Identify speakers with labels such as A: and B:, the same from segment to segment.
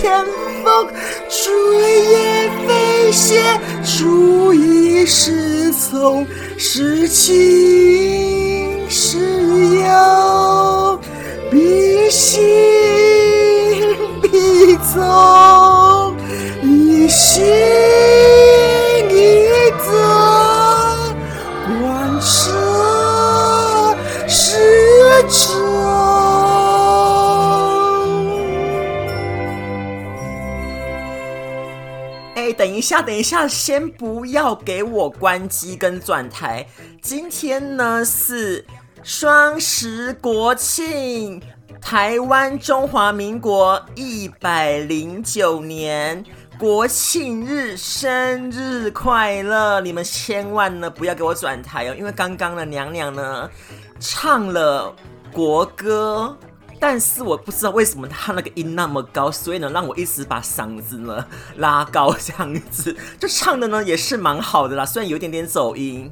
A: 天风追叶飞，谢逐意失从。
B: 是情是忧，必行必走，一心。一
A: 下，等一下，先不要给我关机跟转台。今天呢是双十国庆，台湾中华民国一百零九年国庆日，生日快乐！你们千万呢不要给我转台哦，因为刚刚的娘娘呢唱了国歌。但是我不知道为什么他那个音那么高，所以呢，让我一直把嗓子呢拉高，这样子就唱的呢也是蛮好的啦，虽然有点点走音。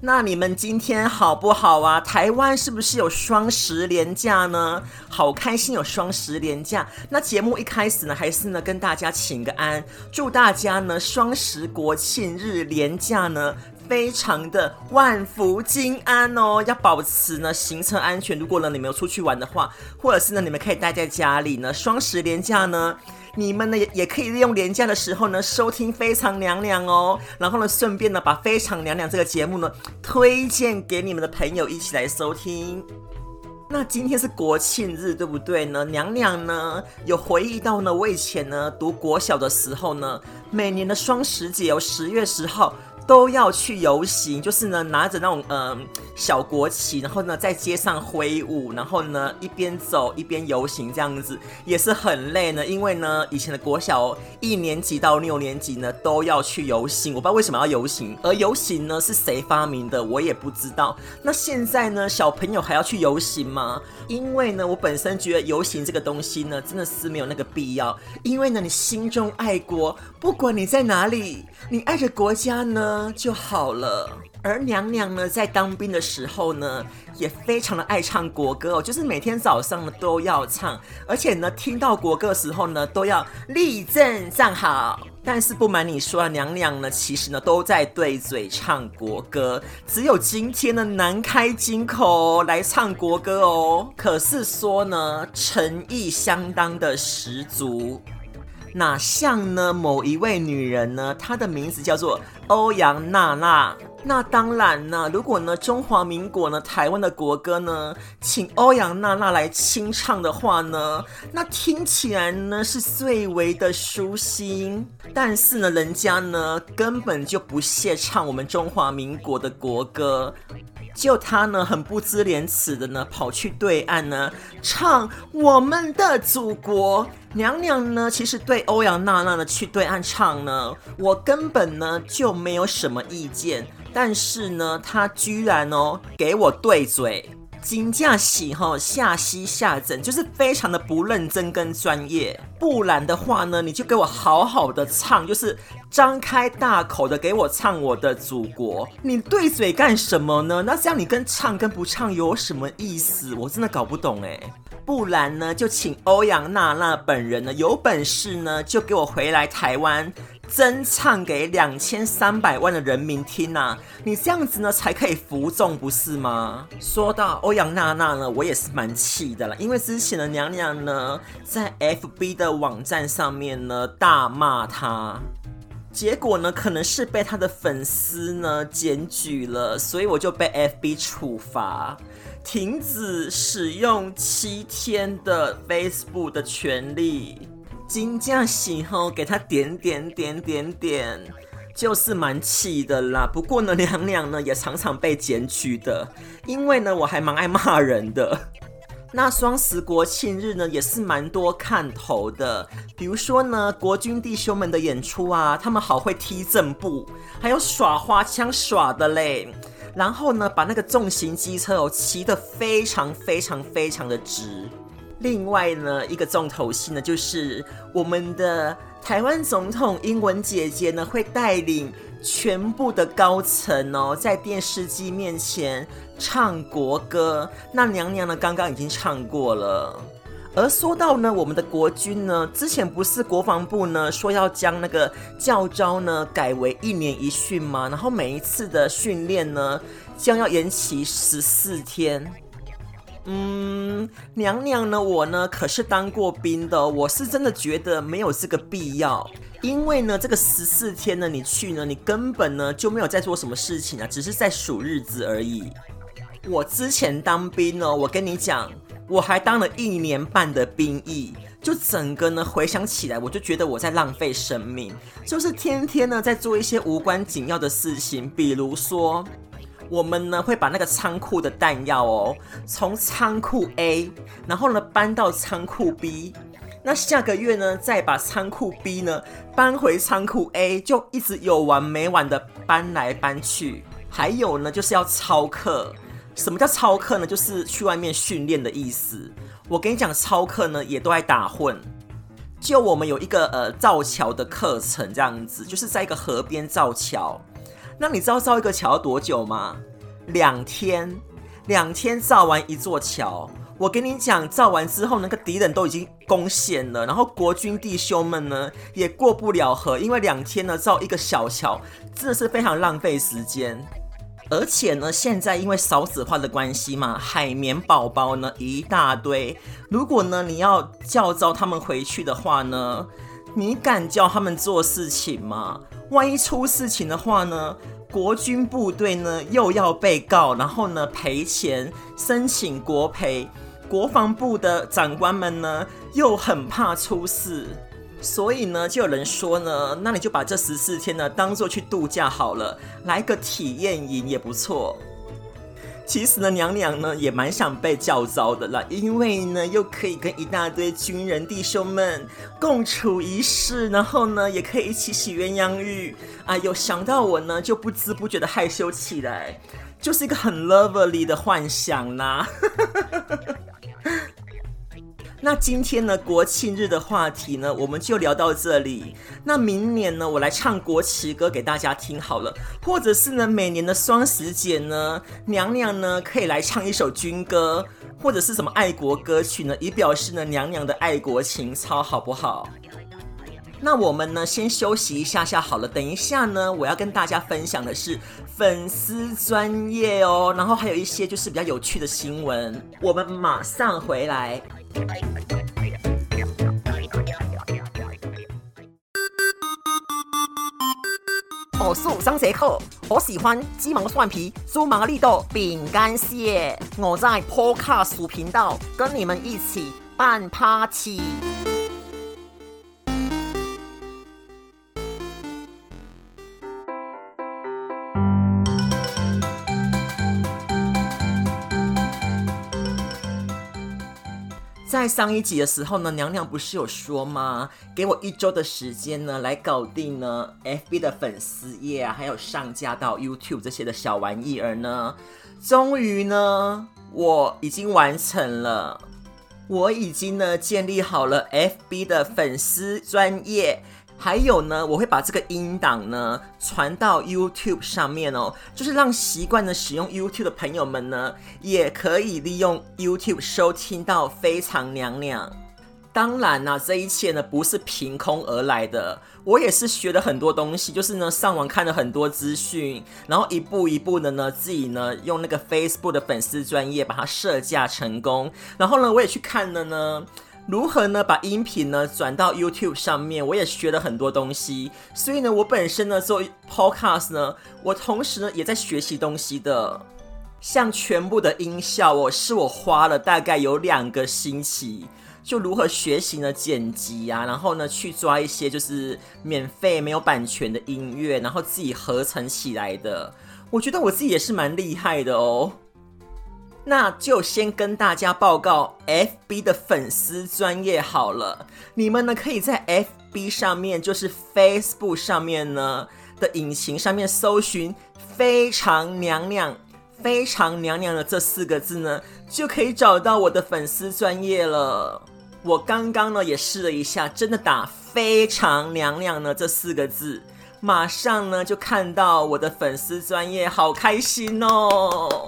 A: 那你们今天好不好啊？台湾是不是有双十连假呢？好开心有双十连假。那节目一开始呢，还是呢跟大家请个安，祝大家呢双十国庆日连假呢。非常的万福金安哦，要保持呢行车安全。如果呢你们有出去玩的话，或者是呢你们可以待在家里呢，双十连假呢，你们呢也也可以利用连假的时候呢收听《非常娘娘》哦，然后呢顺便呢把《非常娘娘》这个节目呢推荐给你们的朋友一起来收听。那今天是国庆日，对不对呢？娘娘呢有回忆到呢，我以前呢读国小的时候呢，每年的双十节有十月十号。都要去游行，就是呢拿着那种嗯、小国旗，然后呢在街上挥舞，然后呢一边走一边游行，这样子也是很累呢。因为呢以前的国小一年级到六年级呢都要去游行，我不知道为什么要游行，而游行呢是谁发明的我也不知道。那现在呢小朋友还要去游行吗？因为呢我本身觉得游行这个东西呢真的是没有那个必要，因为呢你心中爱国，不管你在哪里，你爱着国家呢。就好了。而娘娘呢，在当兵的时候呢，也非常的爱唱国歌哦，就是每天早上呢都要唱，而且呢，听到国歌的时候呢，都要立正站好。但是不瞒你说啊，娘娘呢，其实呢都在对嘴唱国歌，只有今天呢难开金口来唱国歌哦。可是说呢，诚意相当的十足。哪像呢？某一位女人呢，她的名字叫做欧阳娜娜。那当然呢，如果呢中华民国呢台湾的国歌呢，请欧阳娜娜来清唱的话呢，那听起来呢是最为的舒心。但是呢，人家呢根本就不屑唱我们中华民国的国歌。就他呢，很不知廉耻的呢，跑去对岸呢唱我们的祖国。娘娘呢，其实对欧阳娜娜呢去对岸唱呢，我根本呢就没有什么意见。但是呢，他居然哦给我对嘴。金驾喜哈下西下整，就是非常的不认真跟专业。不然的话呢，你就给我好好的唱，就是张开大口的给我唱我的祖国。你对嘴干什么呢？那这样你跟唱跟不唱有什么意思？我真的搞不懂哎。不然呢，就请欧阳娜娜本人呢有本事呢就给我回来台湾。真唱给两千三百万的人民听呐、啊，你这样子呢才可以服众，不是吗？说到欧阳娜娜呢，我也是蛮气的啦，因为之前的娘娘呢在 FB 的网站上面呢大骂她，结果呢可能是被她的粉丝呢检举了，所以我就被 FB 处罚，停止使用七天的 Facebook 的权利。金价喜后给他点点点点点，就是蛮气的啦。不过呢，娘娘呢也常常被检举的，因为呢我还蛮爱骂人的。那双十国庆日呢也是蛮多看头的，比如说呢国军弟兄们的演出啊，他们好会踢正步，还有耍花枪耍的嘞。然后呢把那个重型机车哦骑得非常非常非常的直。另外呢，一个重头戏呢，就是我们的台湾总统英文姐姐呢，会带领全部的高层哦，在电视机面前唱国歌。那娘娘呢，刚刚已经唱过了。而说到呢，我们的国军呢，之前不是国防部呢说要将那个教招呢改为一年一训吗？然后每一次的训练呢，将要延期十四天。嗯，娘娘呢，我呢可是当过兵的，我是真的觉得没有这个必要，因为呢，这个十四天呢，你去呢，你根本呢就没有在做什么事情啊，只是在数日子而已。我之前当兵呢，我跟你讲，我还当了一年半的兵役，就整个呢回想起来，我就觉得我在浪费生命，就是天天呢在做一些无关紧要的事情，比如说。我们呢会把那个仓库的弹药哦，从仓库 A，然后呢搬到仓库 B，那下个月呢再把仓库 B 呢搬回仓库 A，就一直有完没完的搬来搬去。还有呢就是要操课，什么叫操课呢？就是去外面训练的意思。我跟你讲，操课呢也都爱打混。就我们有一个呃造桥的课程，这样子，就是在一个河边造桥。那你知道造一个桥要多久吗？两天，两天造完一座桥。我跟你讲，造完之后，那个敌人都已经攻陷了，然后国军弟兄们呢也过不了河，因为两天呢造一个小桥，真的是非常浪费时间。而且呢，现在因为少子化的关系嘛，海绵宝宝呢一大堆。如果呢你要叫召他们回去的话呢，你敢叫他们做事情吗？万一出事情的话呢，国军部队呢又要被告，然后呢赔钱，申请国赔，国防部的长官们呢又很怕出事，所以呢就有人说呢，那你就把这十四天呢当做去度假好了，来个体验营也不错。其实呢，娘娘呢也蛮想被叫糟的啦，因为呢又可以跟一大堆军人弟兄们共处一室，然后呢也可以一起洗鸳鸯浴。啊！有，想到我呢就不知不觉的害羞起来，就是一个很 lovely 的幻想啦。那今天呢，国庆日的话题呢，我们就聊到这里。那明年呢，我来唱国旗歌给大家听好了，或者是呢，每年的双十节呢，娘娘呢可以来唱一首军歌，或者是什么爱国歌曲呢，以表示呢娘娘的爱国情操，好不好？那我们呢先休息一下下好了，等一下呢，我要跟大家分享的是粉丝专业哦，然后还有一些就是比较有趣的新闻，我们马上回来。我素上节课，我喜欢鸡毛蒜皮、猪毛绿豆饼干蟹。我在 Podcast 频道跟你们一起办 party。在上一集的时候呢，娘娘不是有说吗？给我一周的时间呢，来搞定呢 FB 的粉丝页啊，还有上架到 YouTube 这些的小玩意儿呢。终于呢，我已经完成了，我已经呢建立好了 FB 的粉丝专业。还有呢，我会把这个音档呢传到 YouTube 上面哦，就是让习惯呢使用 YouTube 的朋友们呢，也可以利用 YouTube 收听到非常娘娘。当然啦、啊，这一切呢不是凭空而来的，我也是学了很多东西，就是呢上网看了很多资讯，然后一步一步的呢自己呢用那个 Facebook 的粉丝专业把它设架成功，然后呢我也去看了呢如何呢把音频呢转到 YouTube 上面，我也学了很多东西，所以呢我本身呢做 Podcast 呢，我同时呢也在学习东西的，像全部的音效哦，是我花了大概有两个星期。就如何学习呢？剪辑啊，然后呢，去抓一些就是免费没有版权的音乐，然后自己合成起来的。我觉得我自己也是蛮厉害的哦。那就先跟大家报告 FB 的粉丝专业好了。你们呢可以在 FB 上面，就是 Facebook 上面呢的引擎上面搜寻“非常娘娘”，“非常娘娘”的这四个字呢，就可以找到我的粉丝专业了。我刚刚呢也试了一下，真的打“非常娘娘”呢这四个字，马上呢就看到我的粉丝专业，好开心哦！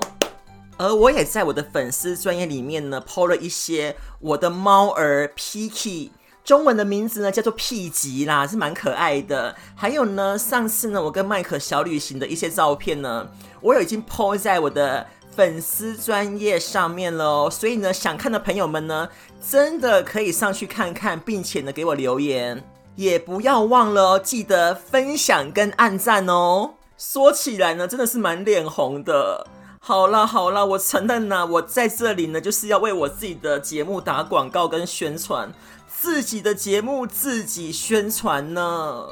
A: 而我也在我的粉丝专页里面呢 po 了一些我的猫儿 Piky，中文的名字呢叫做屁吉啦，是蛮可爱的。还有呢，上次呢我跟麦克小旅行的一些照片呢，我有已经 po 在我的。粉丝专页上面喽，所以呢，想看的朋友们呢，真的可以上去看看，并且呢，给我留言，也不要忘了哦，记得分享跟按赞哦。说起来呢，真的是蛮脸红的。好啦好啦，我承认呢，我在这里呢，就是要为我自己的节目打广告跟宣传，自己的节目自己宣传呢。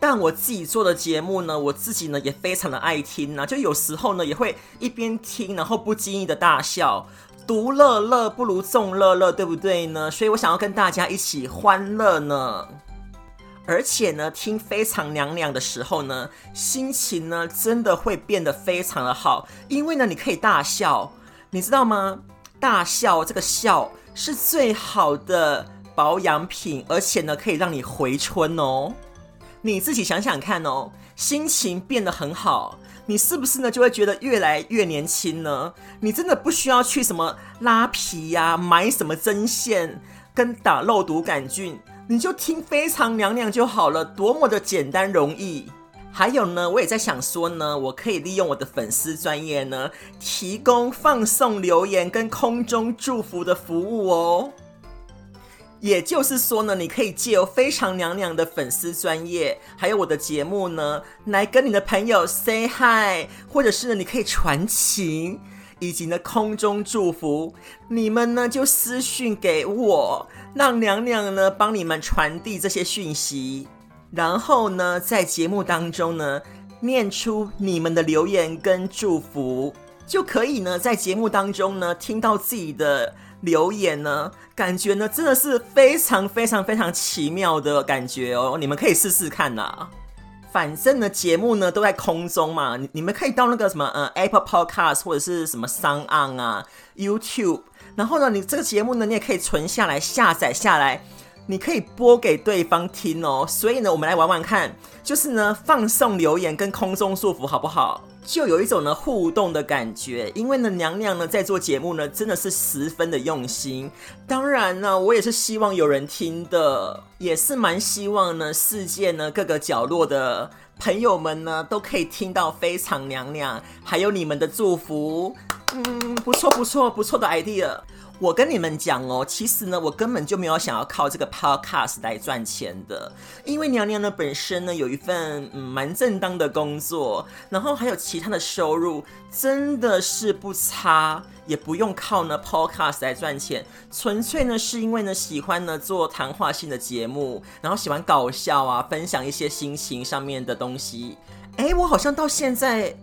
A: 但我自己做的节目呢，我自己呢也非常的爱听呢，就有时候呢也会一边听，然后不经意的大笑。独乐乐不如众乐乐，对不对呢？所以我想要跟大家一起欢乐呢。而且呢，听非常娘娘的时候呢，心情呢真的会变得非常的好，因为呢你可以大笑，你知道吗？大笑这个笑是最好的保养品，而且呢可以让你回春哦。你自己想想看哦，心情变得很好，你是不是呢就会觉得越来越年轻呢？你真的不需要去什么拉皮呀、啊，买什么针线跟打肉毒杆菌，你就听非常娘娘就好了，多么的简单容易。还有呢，我也在想说呢，我可以利用我的粉丝专业呢，提供放送留言跟空中祝福的服务哦。也就是说呢，你可以借由非常娘娘的粉丝专业，还有我的节目呢，来跟你的朋友 say hi，或者是呢，你可以传情，以及呢空中祝福，你们呢就私讯给我，让娘娘呢帮你们传递这些讯息，然后呢在节目当中呢念出你们的留言跟祝福，就可以呢在节目当中呢听到自己的。留言呢，感觉呢真的是非常非常非常奇妙的感觉哦，你们可以试试看呐。反正呢节目呢都在空中嘛，你你们可以到那个什么呃 Apple Podcast 或者是什么 SoundOn 啊 YouTube，然后呢你这个节目呢你也可以存下来下载下来。你可以播给对方听哦，所以呢，我们来玩玩看，就是呢，放送留言跟空中祝福好不好？就有一种呢互动的感觉，因为呢，娘娘呢在做节目呢，真的是十分的用心。当然呢，我也是希望有人听的，也是蛮希望呢，世界呢各个角落的朋友们呢都可以听到非常娘娘，还有你们的祝福。嗯，不错不错不错的 idea。我跟你们讲哦，其实呢，我根本就没有想要靠这个 podcast 来赚钱的，因为娘娘呢本身呢有一份嗯蛮正当的工作，然后还有其他的收入，真的是不差，也不用靠呢 podcast 来赚钱，纯粹呢是因为呢喜欢呢做谈话性的节目，然后喜欢搞笑啊，分享一些心情上面的东西。哎，我好像到现在。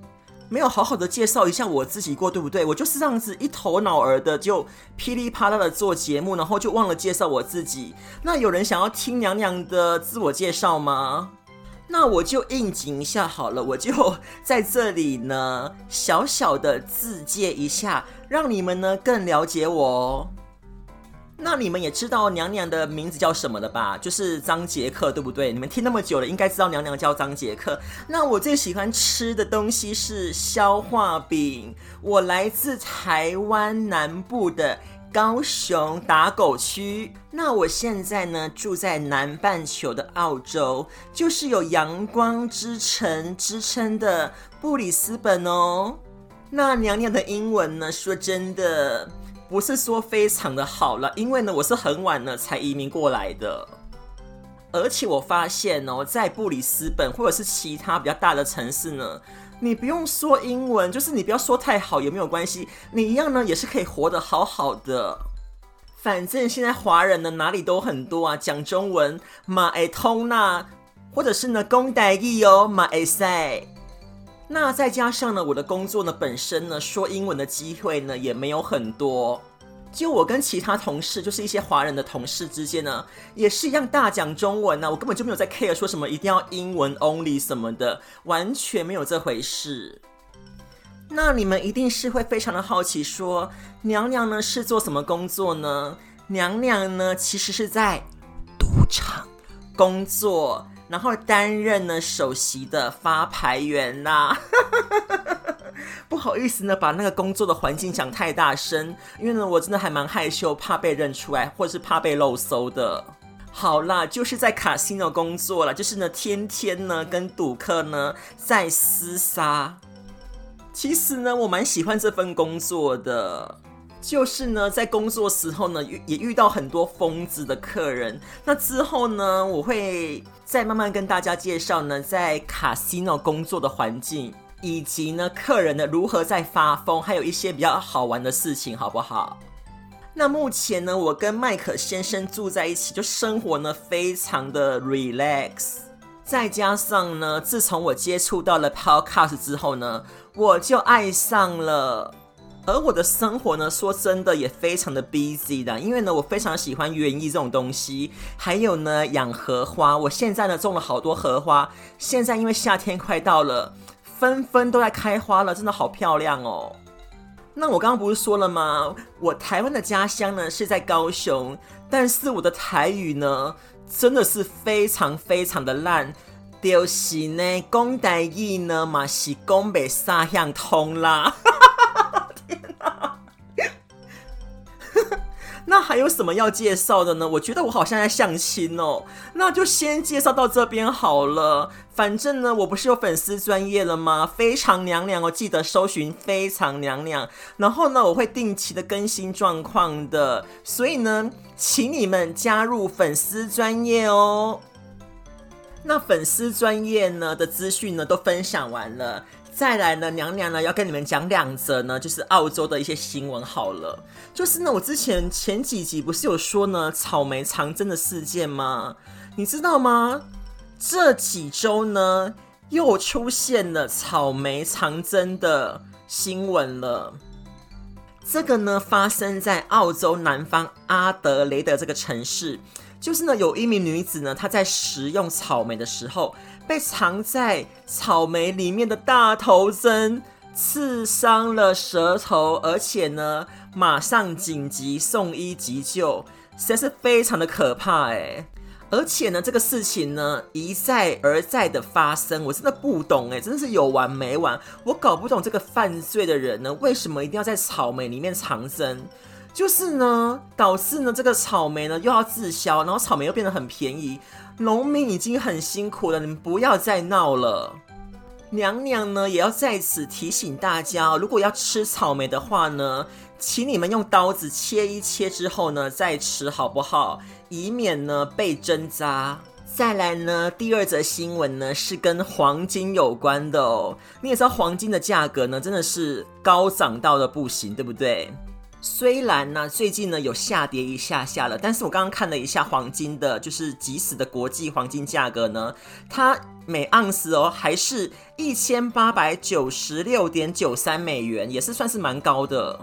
A: 没有好好的介绍一下我自己过，对不对？我就是这样子一头脑儿的就噼里啪啦的做节目，然后就忘了介绍我自己。那有人想要听娘娘的自我介绍吗？那我就应景一下好了，我就在这里呢小小的自介一下，让你们呢更了解我哦。那你们也知道娘娘的名字叫什么了吧？就是张杰克，对不对？你们听那么久了，应该知道娘娘叫张杰克。那我最喜欢吃的东西是消化饼，我来自台湾南部的高雄打狗区。那我现在呢，住在南半球的澳洲，就是有阳光之城之称的布里斯本哦。那娘娘的英文呢，说真的不是说非常的好了，因为呢，我是很晚了才移民过来的。而且我发现哦，在布里斯本或者是其他比较大的城市呢，你不用说英文，就是你不要说太好也没有关系，你一样呢也是可以活得好好的。反正现在华人呢哪里都很多啊，讲中文嘛会通呐，或者是呢讲台语哦嘛会使。那再加上呢我的工作呢本身呢说英文的机会呢也没有很多。就我跟其他同事，就是一些华人的同事之间呢，也是一样大讲中文呢、我根本就没有在 care 说什么一定要英文 only 什么的，完全没有这回事。那你们一定是会非常的好奇，说娘娘呢是做什么工作呢？娘娘呢其实是在赌场工作，然后担任呢首席的发牌员呐、啊。不好意思呢，把那个工作的环境讲太大声，因为呢，我真的还蛮害羞，怕被认出来，或者是怕被漏搜的。好啦，就是在 casino 工作了，就是呢，天天呢跟赌客呢在厮杀。其实呢，我蛮喜欢这份工作的，就是呢，在工作时候呢，也遇到很多疯子的客人。那之后呢，我会再慢慢跟大家介绍呢，在 casino 工作的环境。以及呢，客人呢如何在发疯，还有一些比较好玩的事情，好不好？那目前呢，我跟麦克先生住在一起，就生活呢非常的 relax。再加上呢，自从我接触到了 podcast 之后呢，我就爱上了。而我的生活呢，说真的也非常的 busy 的，因为呢，我非常喜欢园艺这种东西，还有呢养荷花。我现在呢种了好多荷花，现在因为夏天快到了。纷纷都在开花了，真的好漂亮哦。那我刚刚不是说了吗？我台湾的家乡呢是在高雄，但是我的台语呢真的是非常非常的烂。就是呢，讲台语呢嘛是讲不三样通啦。那还有什么要介绍的呢？我觉得我好像在相亲哦，那就先介绍到这边好了。反正呢，我不是有粉丝专业了吗？非常娘娘哦，记得搜寻非常娘娘。然后呢，我会定期的更新状况的，所以呢，请你们加入粉丝专业哦。那粉丝专业呢的资讯呢都分享完了。再来呢，娘娘呢要跟你们讲两则呢，就是澳洲的一些新闻好了。就是呢，我之前前几集不是有说呢，草莓长针的事件吗？你知道吗？这几周呢，又出现了草莓长针的新闻了。这个呢，发生在澳洲南方阿德雷德这个城市。就是呢，有一名女子呢，她在食用草莓的时候，被藏在草莓里面的大头针刺伤了舌头，而且呢，马上紧急送医急救，实在是非常的可怕哎！而且呢，这个事情呢，一再而再的发生，我真的不懂哎，真的是有完没完，我搞不懂这个犯罪的人呢，为什么一定要在草莓里面藏针？就是呢，导致呢这个草莓呢又要滞销，然后草莓又变得很便宜，农民已经很辛苦了，你们不要再闹了。娘娘呢也要在此提醒大家，如果要吃草莓的话呢，请你们用刀子切一切之后呢再吃，好不好？以免呢被针扎。再来呢，第二则新闻呢是跟黄金有关的哦。你也知道黄金的价格呢真的是高涨到的不行，对不对？虽然呢，最近呢有下跌一下下了，但是我刚刚看了一下黄金的，就是即时的国际黄金价格呢，它每盎司哦还是一千八百九十六点九三美元，也是算是蛮高的。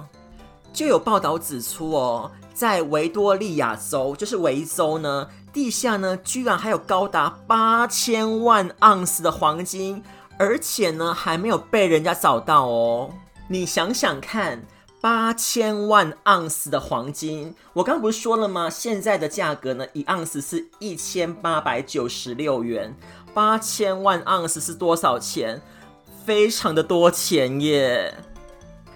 A: 就有报道指出哦，在维多利亚州，就是维州呢，地下呢居然还有高达八千万盎司的黄金，而且呢还没有被人家找到哦。你想想看。八千万盎司的黄金，我刚不是说了吗？现在的价格呢，一盎司是一千八百九十六元。八千万盎司是多少钱？非常的多钱耶！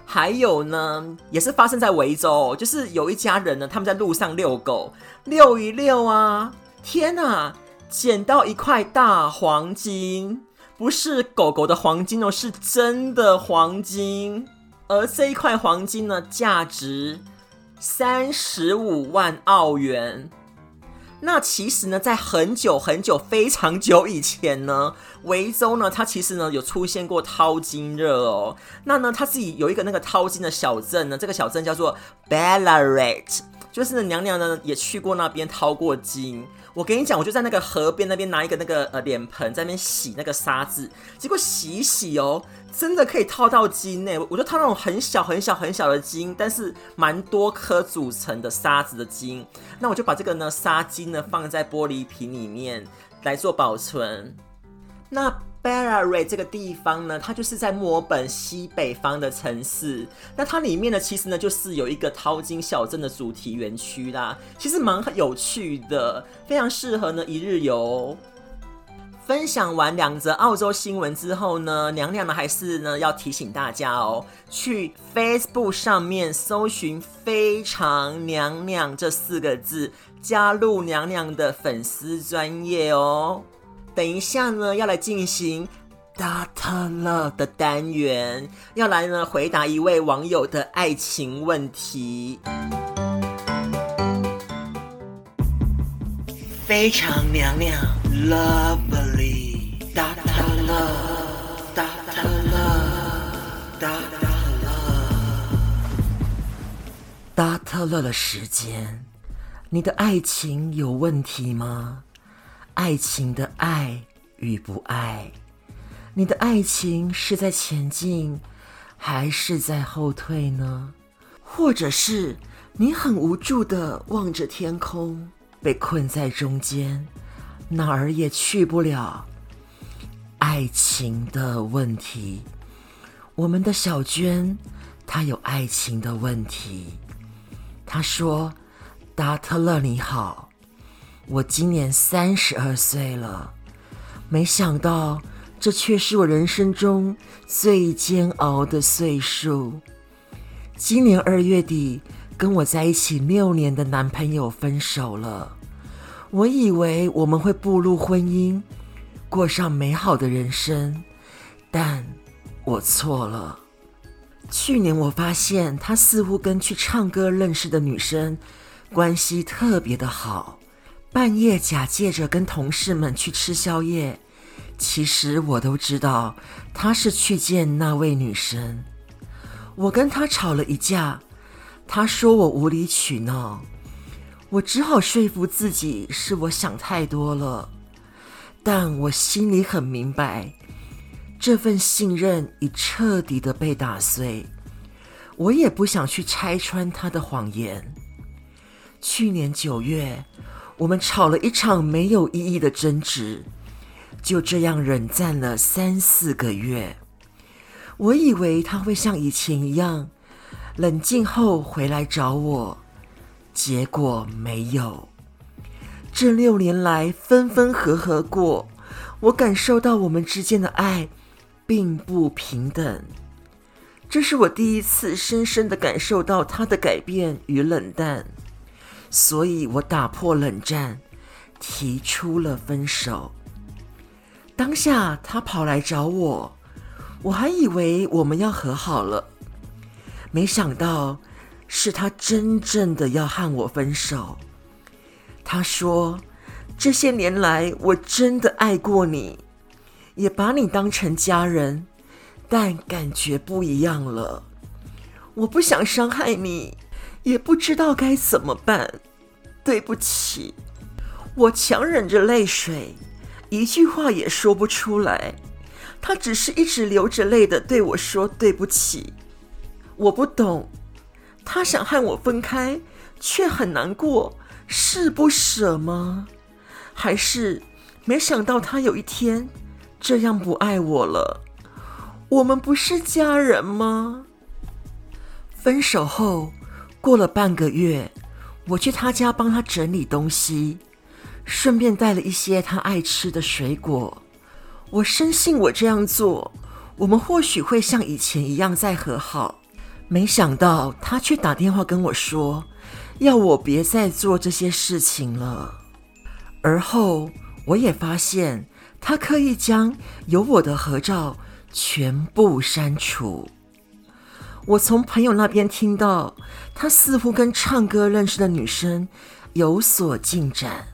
A: 还有呢，也是发生在维州，就是有一家人呢，他们在路上遛狗，遛一遛啊，天哪，捡到一块大黄金，不是狗狗的黄金哦，是真的黄金，而这一块黄金呢，价值三十五万澳元。那其实呢，在很久很久、非常久以前呢，维州呢，它其实呢有出现过淘金热哦。那呢，它自己有一个那个淘金的小镇呢，这个小镇叫做 Ballarat，就是娘娘呢也去过那边淘过金。我跟你讲，我就在那个河边那边拿一个那个呃脸盆在那边洗那个沙子，结果洗一洗哦，真的可以套到金呢。我就套那种很小很小很小的金，但是蛮多颗组成的沙子的金。那我就把这个呢沙金呢放在玻璃瓶里面来做保存。那 Ballarat 这个地方呢，它就是在墨尔本西北方的城市。那它里面呢，其实呢就是有一个淘金小镇的主题园区啦，其实蛮有趣的，非常适合呢一日游。分享完两则澳洲新闻之后呢，娘娘呢还是呢要提醒大家哦，去 Facebook 上面搜寻“非常娘娘”这四个字，加入娘娘的粉丝专业哦。等一下呢，要来进行 Dr. Love 的单元，要来呢回答一位网友的爱情问题。非常娘娘，Lovely，Dr. Love，Dr. Love，Dr. Love，Dr. Love 的时间，你的爱情有问题吗？爱情的爱与不爱，你的爱情是在前进，还是在后退呢？或者是你很无助地望着天空，被困在中间，哪儿也去不了？爱情的问题，我们的小娟，她有爱情的问题。她说：“达特勒，你好。”我今年三十二岁了，没想到这却是我人生中最煎熬的岁数。今年二月底，跟我在一起六年的男朋友分手了。我以为我们会步入婚姻，过上美好的人生，但我错了。去年我发现他似乎跟去唱歌认识的女生关系特别的好。半夜假借着跟同事们去吃宵夜，其实我都知道他是去见那位女生。我跟他吵了一架，他说我无理取闹，我只好说服自己是我想太多了。但我心里很明白，这份信任已彻底的被打碎，我也不想去拆穿他的谎言。去年九月。我们吵了一场没有意义的争执，就这样冷战了三四个月。我以为他会像以前一样，冷静后回来找我，结果没有。这六年来分分合合过，我感受到我们之间的爱并不平等。这是我第一次深深的感受到他的改变与冷淡。所以我打破冷战，提出了分手。当下他跑来找我，我还以为我们要和好了，没想到是他真正的要和我分手。他说：“这些年来我真的爱过你，也把你当成家人，但感觉不一样了。我不想伤害你。”也不知道该怎么办，对不起，我强忍着泪水，一句话也说不出来。他只是一直流着泪的对我说对不起。我不懂，他想和我分开，却很难过，是不舍吗？还是没想到他有一天这样不爱我了？我们不是家人吗？分手后。过了半个月，我去他家帮他整理东西，顺便带了一些他爱吃的水果。我深信我这样做，我们或许会像以前一样再和好。没想到他却打电话跟我说，要我别再做这些事情了。而后我也发现，他刻意将有我的合照全部删除。我从朋友那边听到，他似乎跟唱歌认识的女生有所进展。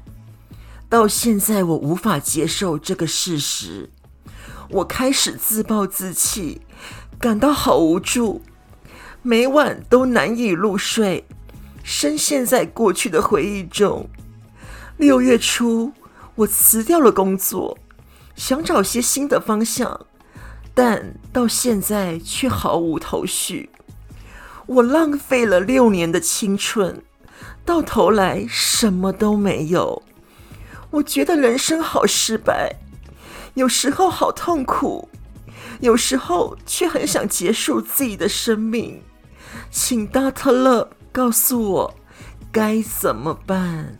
A: 到现在，我无法接受这个事实，我开始自暴自弃，感到好无助，每晚都难以入睡，深陷在过去的回忆中。六月初，我辞掉了工作，想找些新的方向。但到现在却毫无头绪，我浪费了六年的青春，到头来什么都没有。我觉得人生好失败，有时候好痛苦，有时候却很想结束自己的生命。请大特勒告诉我该怎么办。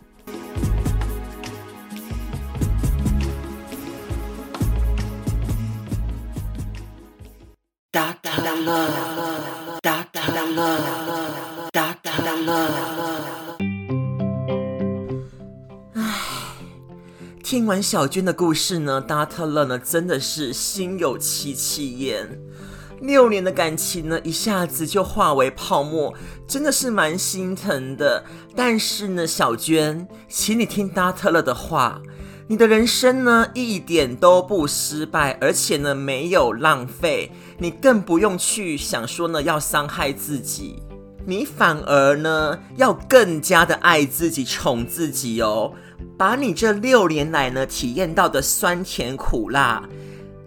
A: 哒哒了，哒哒了，哒哒了。唉，听完小娟的故事呢，达特勒呢真的是心有戚戚焉。六年的感情呢，一下子就化为泡沫，真的是蛮心疼的。但是呢，小娟，请你听达特勒的话，你的人生呢一点都不失败，而且呢没有浪费。你更不用去想说呢，要伤害自己，你反而呢要更加的爱自己、宠自己哦。把你这六年来呢体验到的酸甜苦辣，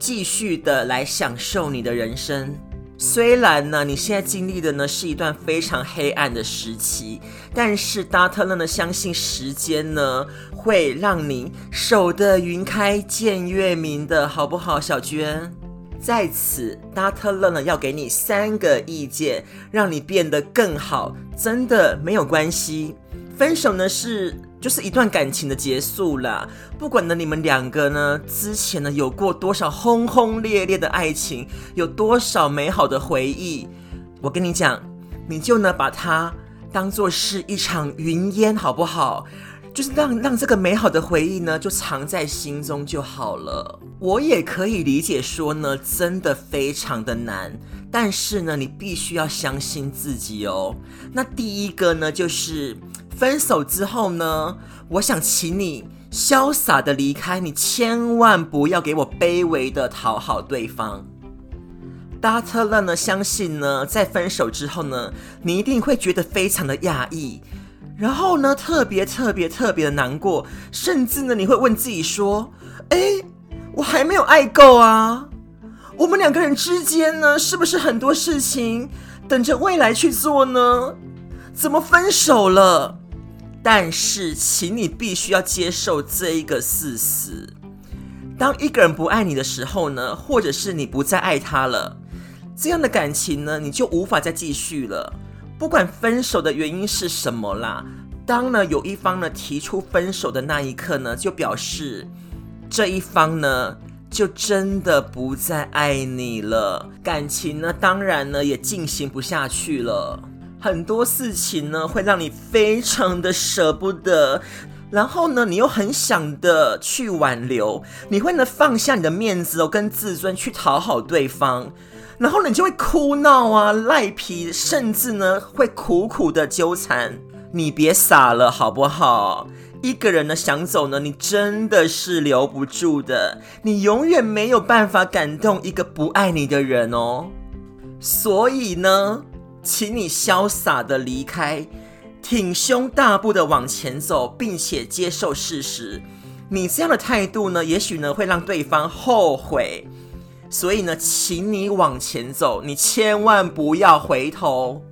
A: 继续的来享受你的人生。虽然呢你现在经历的呢是一段非常黑暗的时期，但是达特勒呢相信时间呢会让你守得云开见月明的，好不好，小娟？在此，达特勒呢要给你三个意见，让你变得更好。真的没有关系，分手呢是就是一段感情的结束了。不管呢你们两个呢之前呢有过多少轰轰烈烈的爱情，有多少美好的回忆，我跟你讲，你就呢把它当做是一场云烟，好不好？就是让让这个美好的回忆呢，就藏在心中就好了。我也可以理解说呢，真的非常的难，但是呢，你必须要相信自己哦。那第一个呢，就是分手之后呢，我想请你潇洒的离开，你千万不要给我卑微的讨好对方。达特勒呢，相信呢，在分手之后呢，你一定会觉得非常的讶异。然后呢，特别特别特别的难过，甚至呢，你会问自己说：“哎，我还没有爱够啊！我们两个人之间呢，是不是很多事情等着未来去做呢？怎么分手了？”但是，请你必须要接受这一个事实：当一个人不爱你的时候呢，或者是你不再爱他了，这样的感情呢，你就无法再继续了。不管分手的原因是什么啦，当呢有一方呢提出分手的那一刻呢，就表示这一方呢就真的不再爱你了，感情呢当然呢也进行不下去了。很多事情呢会让你非常的舍不得，然后呢你又很想的去挽留，你会呢放下你的面子哦跟自尊去讨好对方。然后呢你就会哭闹啊、赖皮，甚至呢会苦苦的纠缠。你别傻了，好不好？一个人呢想走呢，你真的是留不住的。你永远没有办法感动一个不爱你的人哦。所以呢，请你潇洒的离开，挺胸大步的往前走，并且接受事实。你这样的态度呢，也许呢会让对方后悔。所以呢，请你往前走，你千万不要回头。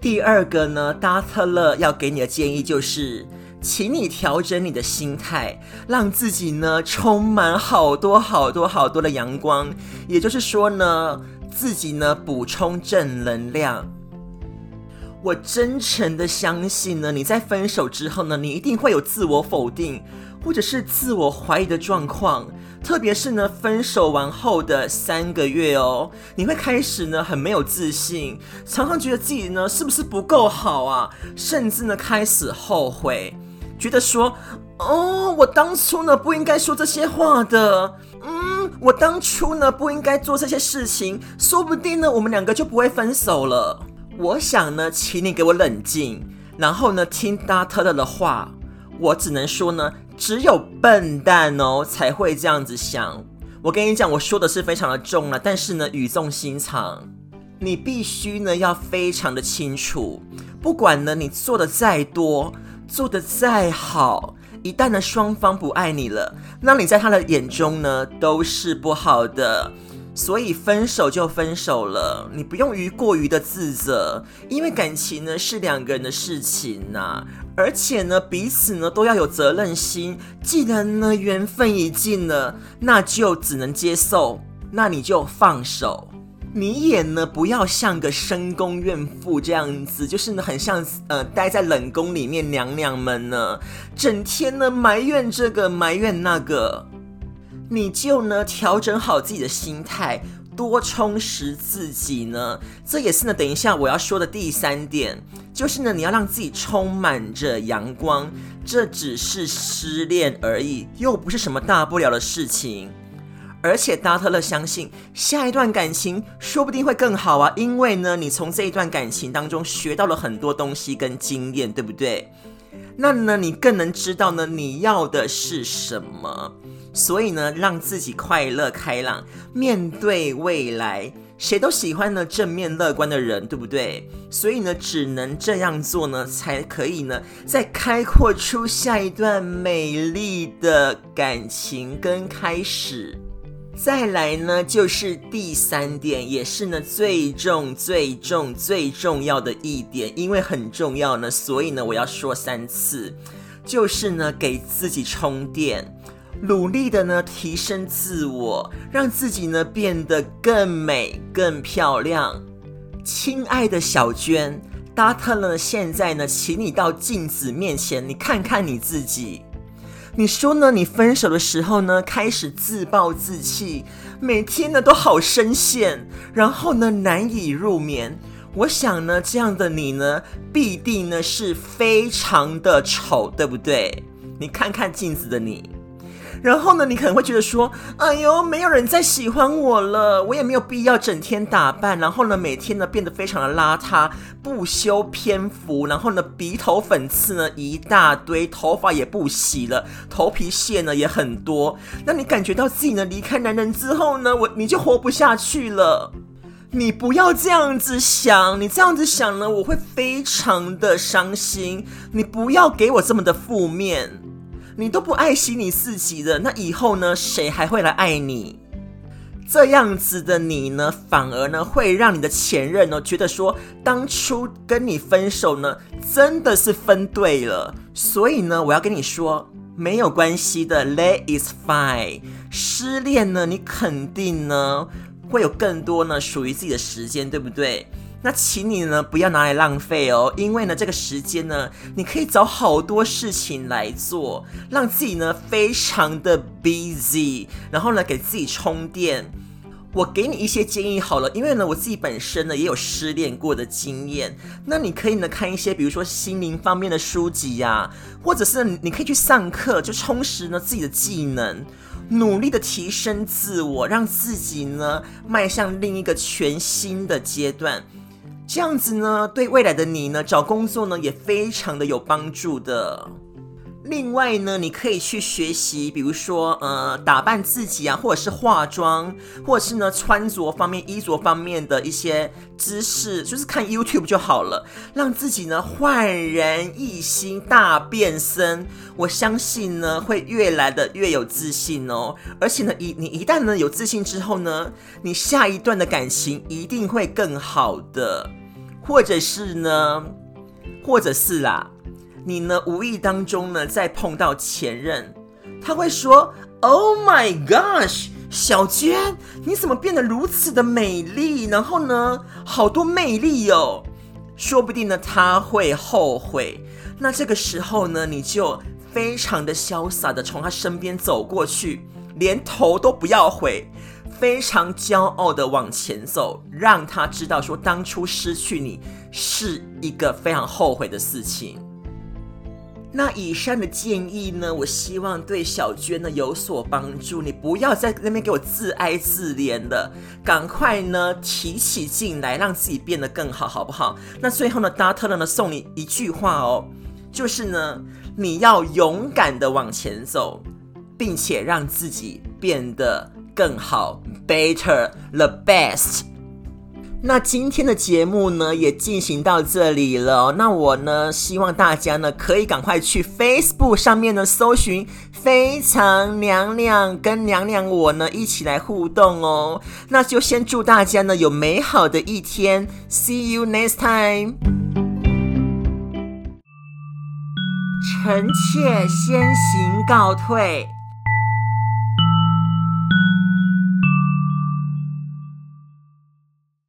A: 第二个呢，达特勒要给你的建议就是，请你调整你的心态，让自己呢充满好多好多好多的阳光。也就是说呢，自己呢补充正能量。我真诚的相信呢，你在分手之后呢，你一定会有自我否定或者是自我怀疑的状况。特别是呢，分手完后的三个月哦，你会开始呢很没有自信，常常觉得自己呢是不是不够好啊，甚至呢开始后悔，觉得说，哦，我当初呢不应该说这些话的，嗯，我当初呢不应该做这些事情，说不定呢我们两个就不会分手了。我想呢，请你给我冷静，然后呢听达特勒的话，我只能说呢。只有笨蛋哦才会这样子想。我跟你讲，我说的是非常的重了，但是呢，语重心长。你必须呢要非常的清楚，不管呢你做的再多，做的再好，一旦呢双方不爱你了，那你在他的眼中呢都是不好的。所以分手就分手了，你不用于过于的自责，因为感情呢是两个人的事情呐、而且呢彼此呢都要有责任心。既然呢缘分已尽了，那就只能接受，那你就放手。你也呢不要像个深宫怨妇这样子，就是呢很像呃待在冷宫里面娘娘们呢，整天呢埋怨这个埋怨那个。你就呢调整好自己的心态，多充实自己呢。这也是呢，等一下我要说的第三点，就是呢，你要让自己充满着阳光。这只是失恋而已，又不是什么大不了的事情。而且达特勒相信，下一段感情说不定会更好啊，因为呢，你从这一段感情当中学到了很多东西跟经验，对不对？那呢，你更能知道呢，你要的是什么。所以呢，让自己快乐开朗，面对未来。谁都喜欢呢正面乐观的人，对不对？所以呢，只能这样做呢，才可以呢，再开阔出下一段美丽的感情跟开始。再来呢，就是第三点，也是呢最重、最重、最重要的一点，因为很重要呢，所以呢，我要说三次，就是呢，给自己充电。努力的呢，提升自我，让自己呢变得更美、更漂亮。亲爱的小娟，达特勒现在呢，请你到镜子面前，你看看你自己。你说呢？你分手的时候呢，开始自暴自弃，每天呢都好深陷，然后呢难以入眠。我想呢，这样的你呢，必定呢是非常的丑，对不对？你看看镜子的你。然后呢，你可能会觉得说，哎呦，没有人再喜欢我了，我也没有必要整天打扮，然后呢，每天呢变得非常的邋遢，不修边幅，然后呢，鼻头粉刺呢一大堆，头发也不洗了，头皮屑呢也很多。那你感觉到自己呢离开男人之后呢，我你就活不下去了。你不要这样子想，你这样子想呢，我会非常的伤心。你不要给我这么的负面。你都不爱惜你自己的，那以后呢？谁还会来爱你？这样子的你呢，反而呢会让你的前任呢觉得说，当初跟你分手呢，真的是分对了。所以呢，我要跟你说，没有关系的，That is fine。失恋呢，你肯定呢会有更多呢属于自己的时间，对不对？那请你呢不要拿来浪费哦，因为呢这个时间呢，你可以找好多事情来做，让自己呢非常的 busy，然后呢给自己充电。我给你一些建议好了，因为呢我自己本身呢也有失恋过的经验，那你可以呢看一些比如说心灵方面的书籍呀，或者是你可以去上课，就充实呢自己的技能，努力的提升自我，让自己呢迈向另一个全新的阶段。这样子呢，对未来的你呢，找工作呢也非常的有帮助的。另外呢，你可以去学习，比如说呃，打扮自己啊，或者是化妆，或者是呢穿着方面、衣着方面的一些知识，就是看 YouTube 就好了，让自己呢焕然一新、大变身。我相信呢，会越来的越有自信哦。而且呢，一你一旦呢有自信之后呢，你下一段的感情一定会更好的，或者是呢，或者是啦。你呢，无意当中呢，再碰到前任，他会说：“Oh my gosh，小娟，你怎么变得如此的美丽？然后呢，好多魅力哦。”说不定呢，他会后悔。那这个时候呢，你就非常的潇洒的从他身边走过去，连头都不要回，非常骄傲的往前走，让他知道说当初失去你是一个非常后悔的事情。那以上的建议呢，我希望对小娟呢有所帮助。你不要在那边给我自哀自怜的，赶快呢提起劲来，让自己变得更好，好不好？那最后呢，达特勒呢送你一句话哦，就是呢，你要勇敢的往前走，并且让自己变得更好，better the best。那今天的节目呢，也进行到这里了。那我呢，希望大家呢，可以赶快去 Facebook 上面呢，搜寻“非常娘娘”，跟娘娘我呢一起来互动哦。那就先祝大家呢有美好的一天，See you next time。臣妾先行告退。